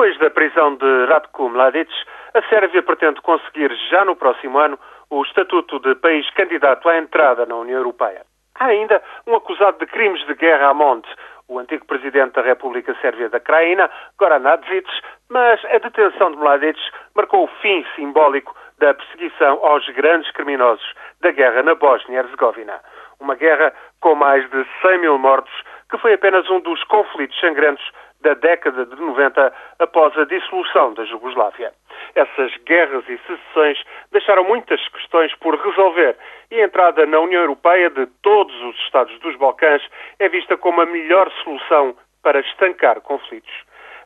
Depois da prisão de Ratko Mladic, a Sérvia pretende conseguir já no próximo ano o estatuto de país candidato à entrada na União Europeia. Há ainda um acusado de crimes de guerra a monte, o antigo presidente da República Sérvia da Craína, Goran Nadzic, mas a detenção de Mladic marcou o fim simbólico da perseguição aos grandes criminosos da guerra na Bósnia-Herzegovina. Uma guerra com mais de 100 mil mortos, que foi apenas um dos conflitos sangrentos da década de 90 após a dissolução da Jugoslávia. Essas guerras e secessões deixaram muitas questões por resolver e a entrada na União Europeia de todos os Estados dos Balcãs é vista como a melhor solução para estancar conflitos.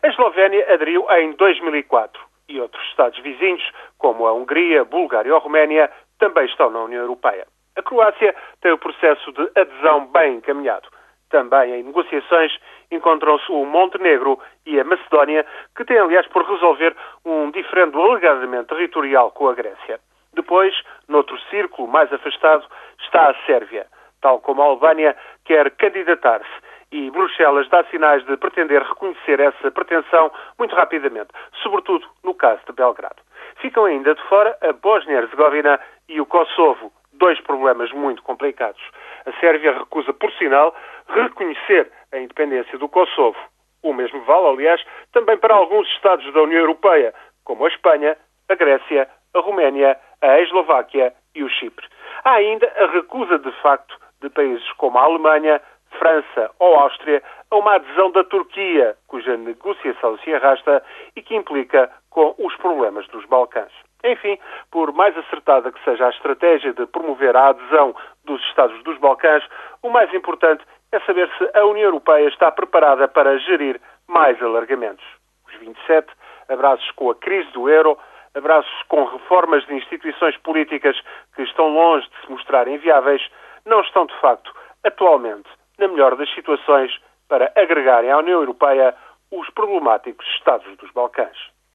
A Eslovénia aderiu em 2004 e outros Estados vizinhos, como a Hungria, Bulgária ou Roménia, também estão na União Europeia. A Croácia tem o processo de adesão bem encaminhado. Também em negociações encontram-se o Montenegro e a Macedónia, que têm, aliás, por resolver um diferendo alegadamente territorial com a Grécia. Depois, noutro círculo mais afastado, está a Sérvia. Tal como a Albânia quer candidatar-se e Bruxelas dá sinais de pretender reconhecer essa pretensão muito rapidamente, sobretudo no caso de Belgrado. Ficam ainda de fora a Bósnia-Herzegovina e o Kosovo, dois problemas muito complicados. A Sérvia recusa, por sinal, reconhecer a independência do Kosovo. O mesmo vale, aliás, também para alguns Estados da União Europeia, como a Espanha, a Grécia, a Roménia, a Eslováquia e o Chipre. Há ainda a recusa de facto de países como a Alemanha, França ou Áustria a uma adesão da Turquia, cuja negociação se arrasta e que implica com os problemas dos Balcãs. Enfim, por mais acertada que seja a estratégia de promover a adesão dos Estados dos Balcãs, o mais importante é saber se a União Europeia está preparada para gerir mais alargamentos. Os 27, abraços com a crise do euro, abraços com reformas de instituições políticas que estão longe de se mostrar inviáveis, não estão de facto, atualmente, na melhor das situações para agregarem à União Europeia os problemáticos Estados dos Balcãs.